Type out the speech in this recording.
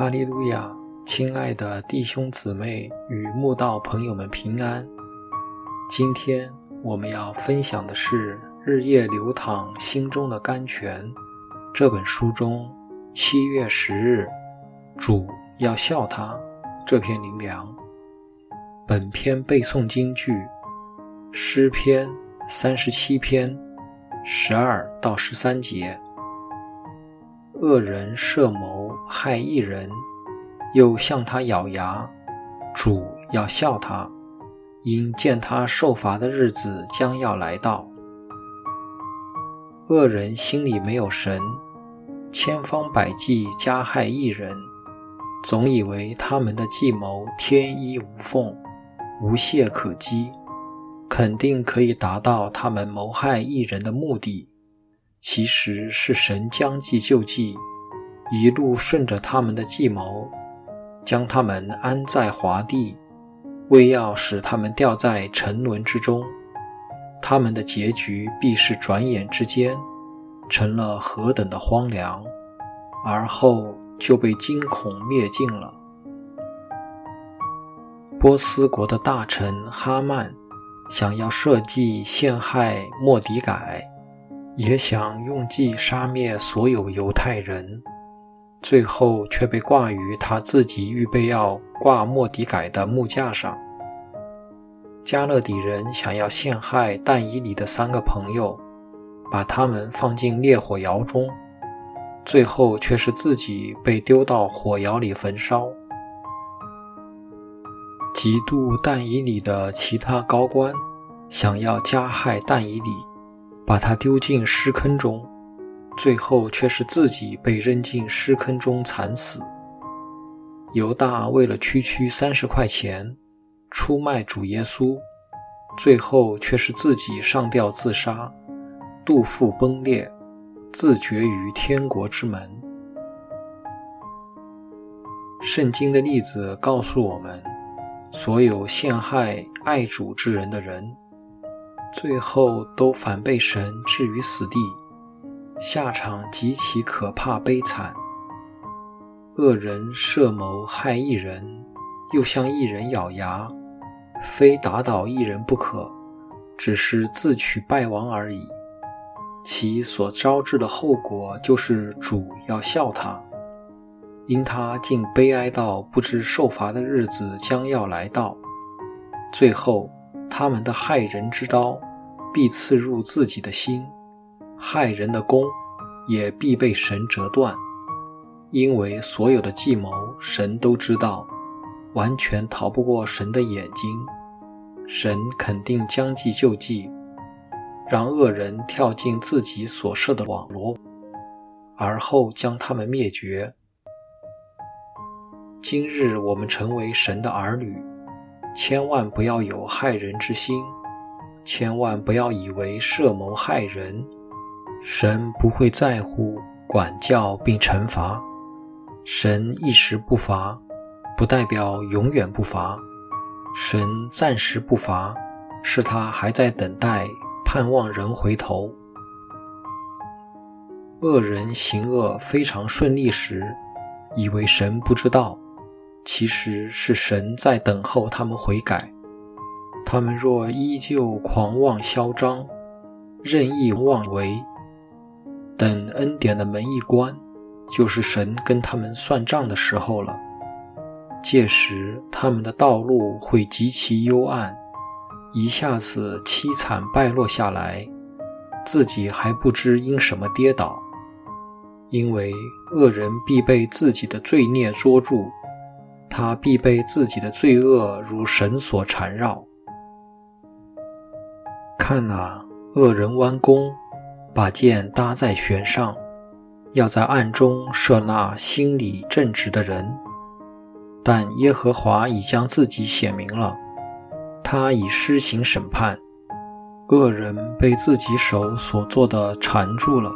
哈利路亚！亲爱的弟兄姊妹与慕道朋友们平安。今天我们要分享的是《日夜流淌心中的甘泉》这本书中七月十日“主要笑他”这篇灵粮。本篇背诵京剧诗篇三十七篇十二到十三节。恶人设谋害一人，又向他咬牙，主要笑他，因见他受罚的日子将要来到。恶人心里没有神，千方百计加害一人，总以为他们的计谋天衣无缝，无懈可击，肯定可以达到他们谋害一人的目的。其实是神将计就计，一路顺着他们的计谋，将他们安在华地，为要使他们掉在沉沦之中。他们的结局必是转眼之间，成了何等的荒凉，而后就被惊恐灭尽了。波斯国的大臣哈曼想要设计陷害莫迪改。也想用计杀灭所有犹太人，最后却被挂于他自己预备要挂莫迪改的木架上。加勒底人想要陷害但以里的三个朋友，把他们放进烈火窑中，最后却是自己被丢到火窑里焚烧。嫉妒但以里的其他高官想要加害但以里。把他丢进尸坑中，最后却是自己被扔进尸坑中惨死。犹大为了区区三十块钱出卖主耶稣，最后却是自己上吊自杀，肚腹崩裂，自绝于天国之门。圣经的例子告诉我们，所有陷害爱主之人的人。最后都反被神置于死地，下场极其可怕悲惨。恶人设谋害一人，又向一人咬牙，非打倒一人不可，只是自取败亡而已。其所招致的后果，就是主要笑他，因他竟悲哀到不知受罚的日子将要来到，最后。他们的害人之刀必刺入自己的心，害人的弓也必被神折断，因为所有的计谋神都知道，完全逃不过神的眼睛。神肯定将计就计，让恶人跳进自己所设的网罗，而后将他们灭绝。今日我们成为神的儿女。千万不要有害人之心，千万不要以为设谋害人，神不会在乎管教并惩罚。神一时不罚，不代表永远不罚。神暂时不罚，是他还在等待，盼望人回头。恶人行恶非常顺利时，以为神不知道。其实是神在等候他们悔改。他们若依旧狂妄嚣张、任意妄为，等恩典的门一关，就是神跟他们算账的时候了。届时，他们的道路会极其幽暗，一下子凄惨败落下来，自己还不知因什么跌倒，因为恶人必被自己的罪孽捉住。他必被自己的罪恶如绳索缠绕。看呐，恶人弯弓，把剑搭在弦上，要在暗中射那心里正直的人。但耶和华已将自己显明了，他已施行审判，恶人被自己手所做的缠住了。